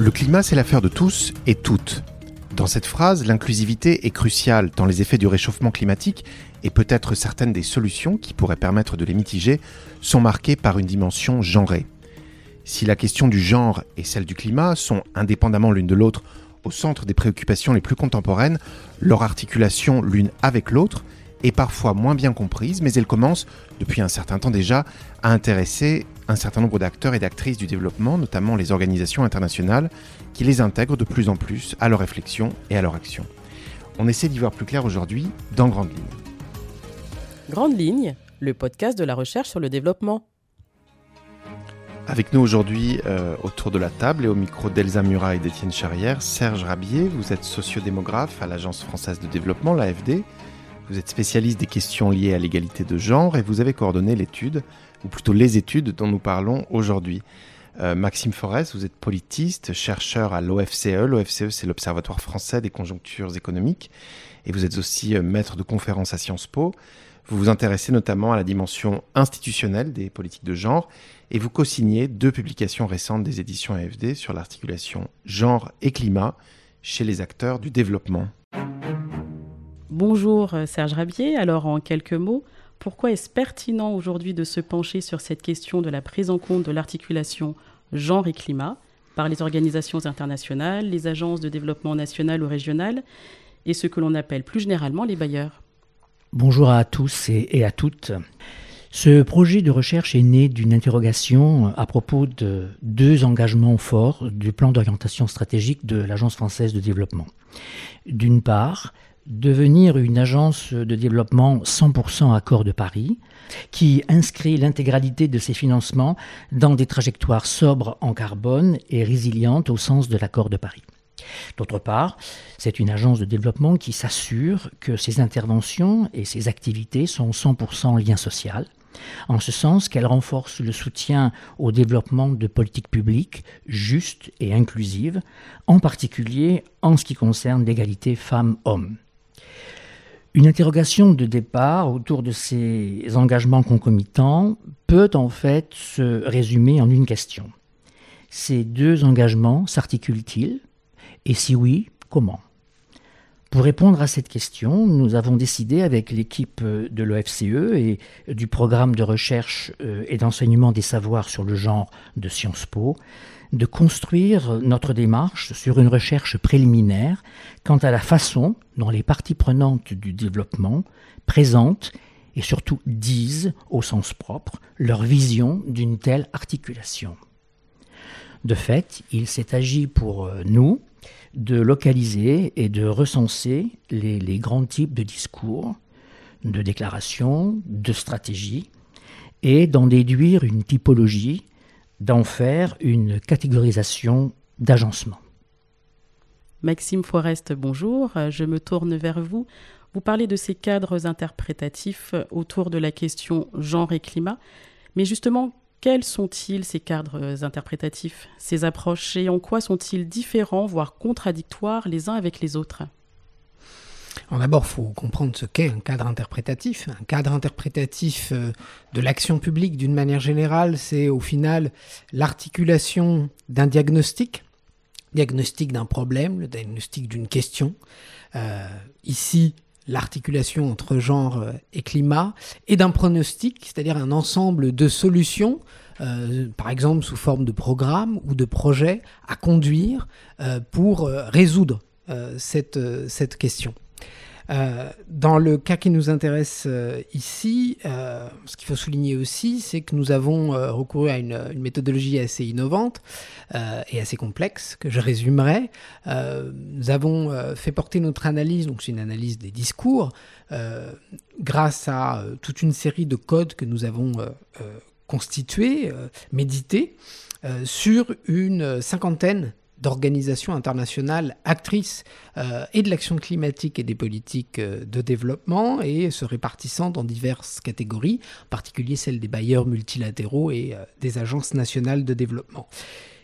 Le climat, c'est l'affaire de tous et toutes. Dans cette phrase, l'inclusivité est cruciale tant les effets du réchauffement climatique et peut-être certaines des solutions qui pourraient permettre de les mitiger sont marquées par une dimension genrée. Si la question du genre et celle du climat sont indépendamment l'une de l'autre au centre des préoccupations les plus contemporaines, leur articulation l'une avec l'autre est parfois moins bien comprise, mais elle commence, depuis un certain temps déjà, à intéresser un certain nombre d'acteurs et d'actrices du développement, notamment les organisations internationales, qui les intègrent de plus en plus à leur réflexion et à leur action. On essaie d'y voir plus clair aujourd'hui dans Grande Ligne. Grande Ligne, le podcast de la recherche sur le développement. Avec nous aujourd'hui, euh, autour de la table et au micro d'Elsa Murat et d'Étienne Charrière, Serge Rabier, vous êtes sociodémographe à l'Agence française de développement, l'AFD. Vous êtes spécialiste des questions liées à l'égalité de genre et vous avez coordonné l'étude, ou plutôt les études dont nous parlons aujourd'hui. Euh, Maxime Forest, vous êtes politiste, chercheur à l'OFCE. L'OFCE, c'est l'Observatoire français des conjonctures économiques. Et vous êtes aussi euh, maître de conférences à Sciences Po. Vous vous intéressez notamment à la dimension institutionnelle des politiques de genre et vous co-signez deux publications récentes des éditions AFD sur l'articulation genre et climat chez les acteurs du développement. Bonjour euh, Serge Rabier, alors en quelques mots, pourquoi est-ce pertinent aujourd'hui de se pencher sur cette question de la prise en compte de l'articulation genre et climat par les organisations internationales, les agences de développement national ou régional et ce que l'on appelle plus généralement les bailleurs? Bonjour à tous et à toutes. Ce projet de recherche est né d'une interrogation à propos de deux engagements forts du plan d'orientation stratégique de l'Agence française de développement. D'une part, devenir une agence de développement 100% accord de Paris, qui inscrit l'intégralité de ses financements dans des trajectoires sobres en carbone et résilientes au sens de l'accord de Paris. D'autre part, c'est une agence de développement qui s'assure que ses interventions et ses activités sont 100% lien social, en ce sens qu'elle renforce le soutien au développement de politiques publiques justes et inclusives, en particulier en ce qui concerne l'égalité femmes-hommes. Une interrogation de départ autour de ces engagements concomitants peut en fait se résumer en une question. Ces deux engagements s'articulent-ils? Et si oui, comment? Pour répondre à cette question, nous avons décidé avec l'équipe de l'OFCE et du programme de recherche euh, et d'enseignement des savoirs sur le genre de Sciences Po de construire notre démarche sur une recherche préliminaire quant à la façon dont les parties prenantes du développement présentent et surtout disent au sens propre leur vision d'une telle articulation. De fait, il s'est agi pour euh, nous de localiser et de recenser les, grands types de discours, de déclarations, de stratégies, et d'en déduire une typologie, d'en faire une catégorisation d'agencement. Maxime Forest, bonjour. Je me tourne vers vous. Vous parlez de ces cadres interprétatifs autour de la question genre et climat. Mais justement, quels sont-ils ces cadres interprétatifs, ces approches et en quoi sont-ils différents, voire contradictoires les uns avec les autres? D'abord, il faut comprendre ce qu'est un cadre interprétatif. Un cadre interprétatif euh, de l'action publique, d'une manière générale, c'est au final l'articulation d'un diagnostic, diagnostic d'un problème, le diagnostic d'une question. Euh, ici, l'articulation entre genre euh, et climat, et d'un pronostic, c'est-à-dire un ensemble de solutions, euh, par exemple sous forme de programmes ou de projets à conduire euh, pour résoudre cette, cette question. Euh, dans le cas qui nous intéresse euh, ici, euh, ce qu'il faut souligner aussi, c'est que nous avons recouru à une, méthodologie assez innovante et assez complexe, que je résumerai. nous avons fait porter notre analyse, donc c'est une analyse des discours, grâce à toute une série de codes que nous avons constitués, médités, sur une cinquantaine d'organisations internationales actrices euh, et de l'action climatique et des politiques euh, de développement et se répartissant dans diverses catégories, en particulier celles des bailleurs multilatéraux et euh, des agences nationales de développement.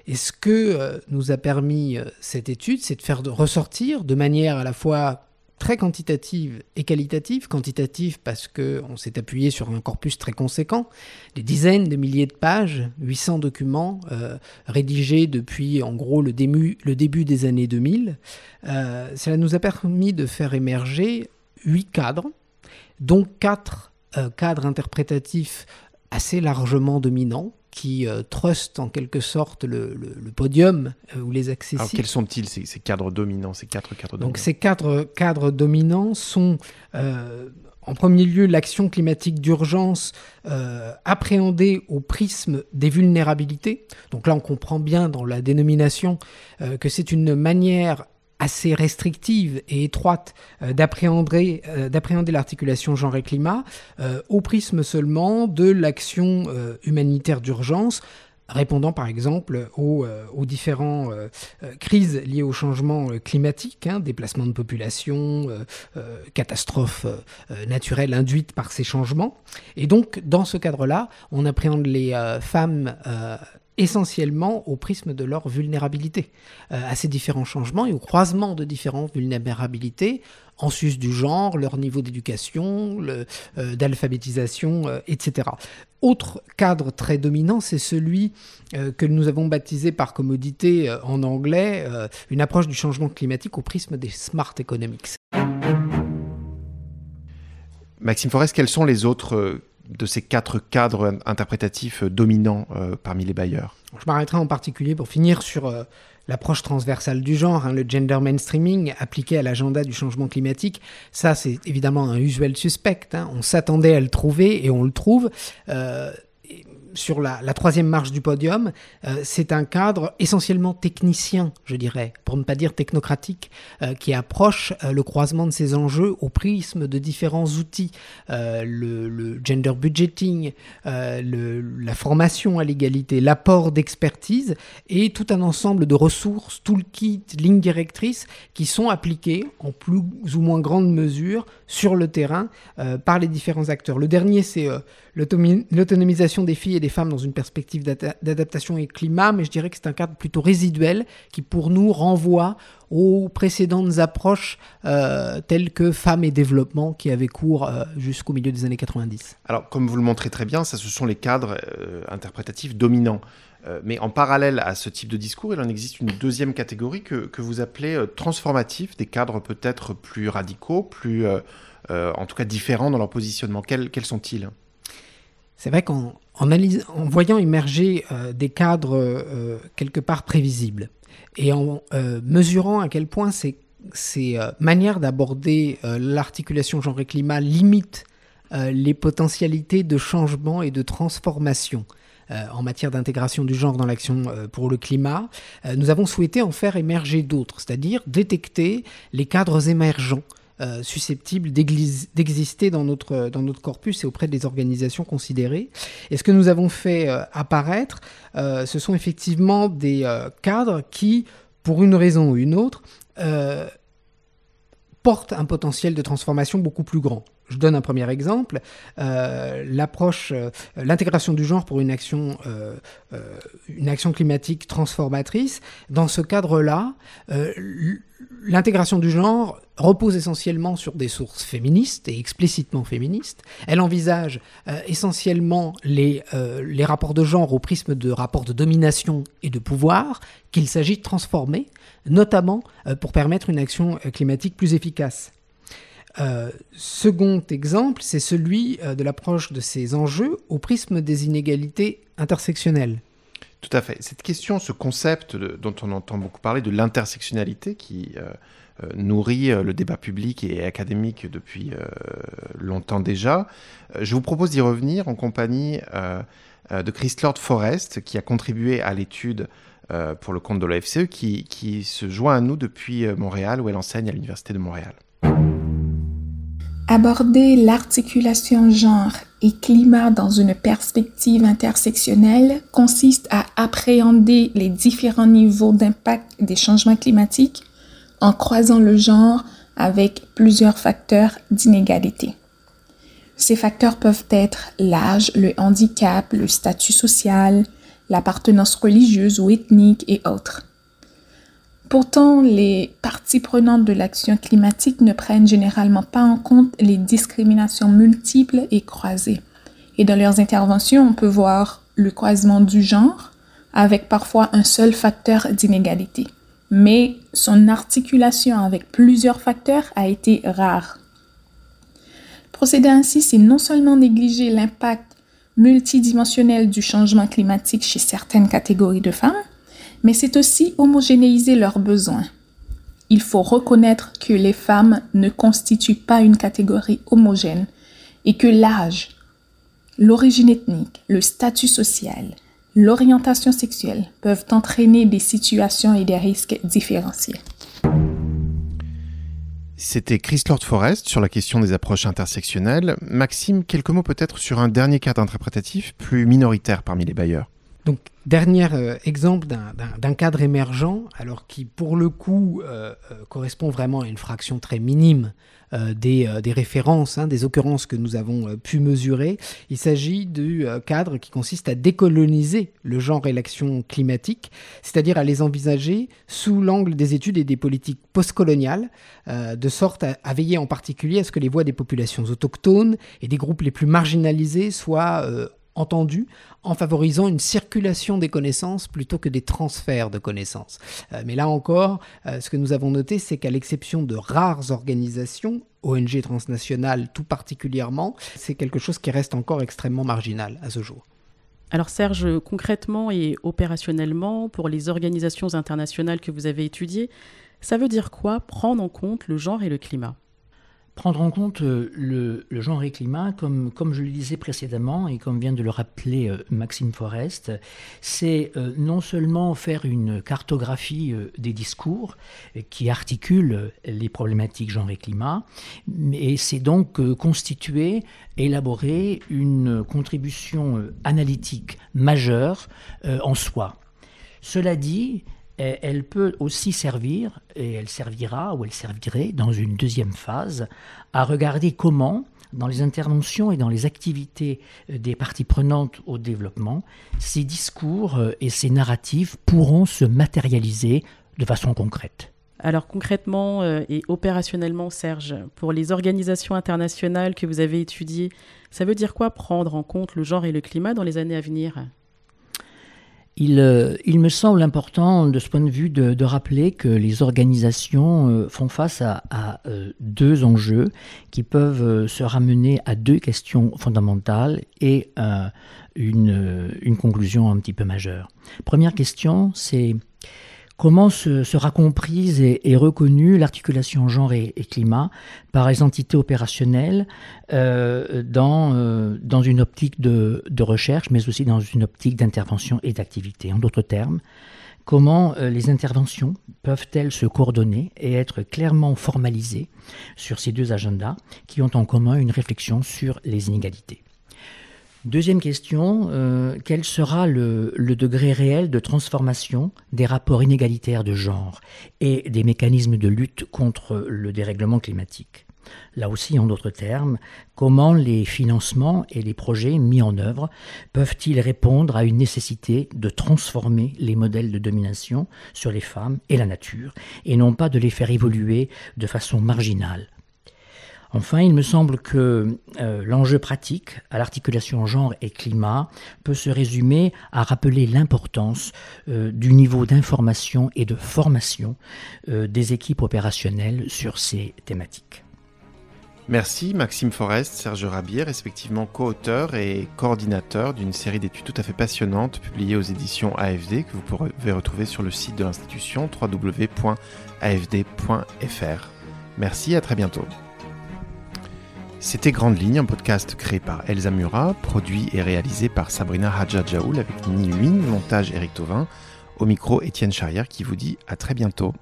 Et ce que nous a permis cette étude, c'est de faire ressortir de manière à la fois très quantitative et qualitative. Quantitative parce qu'on s'est appuyé sur un corpus très conséquent, des dizaines de milliers de pages, 800 documents euh, rédigés depuis en gros le début, des années 2000. Euh, cela nous a permis de faire émerger huit cadres, dont quatre euh, cadres interprétatifs assez largement dominants qui euh, trustent en quelque sorte le, podium euh, ou les accessibles. Alors quels sont-ils ces, cadres dominants, ces quatre cadres dominants Donc ces quatre cadres dominants sont en premier lieu l'action climatique d'urgence appréhendée au prisme des vulnérabilités. Donc là on comprend bien dans la dénomination que c'est une manière assez restrictive et étroite euh, d'appréhender, euh, d'appréhender l'articulation genre et climat euh, au prisme seulement de l'action humanitaire d'urgence répondant par exemple aux, aux différentes crises liées au changement climatique, hein, déplacement de population, catastrophes naturelles induites par ces changements. Et donc, dans ce cadre-là, on appréhende les femmes essentiellement au prisme de leur vulnérabilité euh, à ces différents changements et au croisement de différentes vulnérabilités en sus du genre, leur niveau d'éducation, euh, d'alphabétisation, euh, etc. Autre cadre très dominant, c'est celui que nous avons baptisé par commodité en anglais une approche du changement climatique au prisme des smart economics. Maxime Forest, quels sont les autres de ces quatre cadres interprétatifs dominants euh, parmi les bailleurs Je m'arrêterai en particulier pour finir sur euh, l'approche transversale du genre, hein, le gender mainstreaming appliqué à l'agenda du changement climatique. Ça, c'est évidemment un usuel suspect. Hein. On s'attendait à le trouver et on le trouve. Euh, sur la, troisième marche du podium, euh, c'est un cadre essentiellement technicien, je dirais, pour ne pas dire technocratique, euh, qui approche euh, le croisement de ces enjeux au prisme de différents outils, le, gender budgeting, la formation à l'égalité, l'apport d'expertise et tout un ensemble de ressources, toolkits, lignes directrices qui sont appliquées en plus ou moins grande mesure sur le terrain par les différents acteurs. Le dernier, c'est l'autonomisation des filles et des femmes dans une perspective d'adaptation et climat, mais je dirais que c'est un cadre plutôt résiduel qui pour nous renvoie aux précédentes approches euh, telles que femmes et développement qui avaient cours euh, jusqu'au milieu des années 90. Alors comme vous le montrez très bien, ça ce sont les cadres euh, interprétatifs dominants. mais en parallèle à ce type de discours, il en existe une deuxième catégorie que, que vous appelez transformatifs, des cadres peut-être plus radicaux, plus en tout cas différents dans leur positionnement. Quels sont-ils? C'est vrai qu'en en, voyant émerger euh, des cadres euh, quelque part prévisibles et en euh, mesurant à quel point ces, ces manières d'aborder l'articulation genre et climat limitent les potentialités de changement et de transformation en matière d'intégration du genre dans l'action pour le climat, nous avons souhaité en faire émerger d'autres, c'est-à-dire détecter les cadres émergents euh, susceptibles d'exister dans notre, dans notre corpus et auprès des organisations considérées. Et ce que nous avons fait euh, apparaître, euh, ce sont effectivement des cadres qui, pour une raison ou une autre, portent un potentiel de transformation beaucoup plus grand. Je donne un premier exemple. l'approche, l'intégration du genre pour une action, une action climatique transformatrice. Dans ce cadre-là, l'intégration du genre repose essentiellement sur des sources féministes et explicitement féministes. Elle envisage euh, essentiellement les, euh, les rapports de genre au prisme de rapports de domination et de pouvoir qu'il s'agit de transformer, notamment euh, pour permettre une action climatique plus efficace. Second exemple, c'est celui de l'approche de ces enjeux au prisme des inégalités intersectionnelles. Tout à fait. Cette question, ce concept dont on entend beaucoup parler, de l'intersectionnalité, qui euh, euh, nourrit euh, le débat public et académique depuis longtemps déjà, je vous propose d'y revenir en compagnie de Chris Lord Forest, qui a contribué à l'étude pour le compte de l'OFCE, qui se joint à nous depuis Montréal, où elle enseigne à l'Université de Montréal. Aborder l'articulation genre et climat dans une perspective intersectionnelle consiste à appréhender les différents niveaux d'impact des changements climatiques en croisant le genre avec plusieurs facteurs d'inégalité. Ces facteurs peuvent être l'âge, le handicap, le statut social, l'appartenance religieuse ou ethnique et autres. Pourtant, les parties prenantes de l'action climatique ne prennent généralement pas en compte les discriminations multiples et croisées. Et dans leurs interventions, on peut voir le croisement du genre avec parfois un seul facteur d'inégalité. Mais son articulation avec plusieurs facteurs a été rare. Procéder ainsi, c'est non seulement négliger l'impact multidimensionnel du changement climatique chez certaines catégories de femmes, mais c'est aussi homogénéiser leurs besoins. Il faut reconnaître que les femmes ne constituent pas une catégorie homogène et que l'âge, l'origine ethnique, le statut social, l'orientation sexuelle peuvent entraîner des situations et des risques différenciés. C'était Chris Lord Forest sur la question des approches intersectionnelles. Maxime, quelques mots peut-être sur un dernier cadre interprétatif plus minoritaire parmi les bailleurs. Donc, dernier euh, exemple d'un cadre émergent, alors qui pour le coup euh, euh, correspond vraiment à une fraction très minime des, références, hein, des occurrences que nous avons pu mesurer. Il s'agit du cadre qui consiste à décoloniser le genre et l'action climatique, c'est-à-dire à les envisager sous l'angle des études et des politiques postcoloniales, de sorte à, à, veiller en particulier à ce que les voix des populations autochtones et des groupes les plus marginalisés soient entendu en favorisant une circulation des connaissances plutôt que des transferts de connaissances. Euh, mais là encore, euh, ce que nous avons noté, c'est qu'à l'exception de rares organisations, ONG transnationales tout particulièrement, c'est quelque chose qui reste encore extrêmement marginal à ce jour. Alors Serge, concrètement et opérationnellement, pour les organisations internationales que vous avez étudiées, ça veut dire quoi prendre en compte le genre et le climat? Prendre en compte euh, le, genre et climat, comme, comme je le disais précédemment et comme vient de le rappeler euh, Maxime Forest, c'est euh, non seulement faire une cartographie des discours qui articulent les problématiques genre et climat, mais c'est donc constituer, élaborer une contribution analytique majeure en soi. Cela dit, elle peut aussi servir, et elle servira ou elle servirait dans une deuxième phase, à regarder comment, dans les interventions et dans les activités des parties prenantes au développement, ces discours euh, et ces narratifs pourront se matérialiser de façon concrète. Alors concrètement euh, et opérationnellement, Serge, pour les organisations internationales que vous avez étudiées, ça veut dire quoi prendre en compte le genre et le climat dans les années à venir? Euh, il, me semble important de ce point de vue de, rappeler que les organisations euh, font face à, euh, deux enjeux qui peuvent se ramener à deux questions fondamentales et une, une conclusion un petit peu majeure. Première question, c'est Comment se, sera comprise et, reconnue l'articulation genre et, climat par les entités opérationnelles euh, dans, euh, dans une optique de, recherche, mais aussi dans une optique d'intervention et d'activité? En d'autres termes, comment euh, les interventions peuvent-elles se coordonner et être clairement formalisées sur ces deux agendas qui ont en commun une réflexion sur les inégalités? Deuxième question, euh, quel sera le, degré réel de transformation des rapports inégalitaires de genre et des mécanismes de lutte contre le dérèglement climatique? Là aussi, en d'autres termes, comment les financements et les projets mis en œuvre peuvent-ils répondre à une nécessité de transformer les modèles de domination sur les femmes et la nature, et non pas de les faire évoluer de façon marginale? Enfin, il me semble que euh, l'enjeu pratique à l'articulation genre et climat peut se résumer à rappeler l'importance euh, du niveau d'information et de formation euh, des équipes opérationnelles sur ces thématiques. Merci Maxime Forest, Serge Rabier, respectivement co-auteur et coordinateur d'une série d'études tout à fait passionnantes publiées aux éditions AFD que vous pouvez retrouver sur le site de l'institution www.afd.fr. Merci, à très bientôt. C'était Grande Ligne, un podcast créé par Elsa Murat, produit et réalisé par Sabrina Hadjadjaoul avec Niwin, montage Eric Tovin, au micro Étienne Charrière qui vous dit à très bientôt.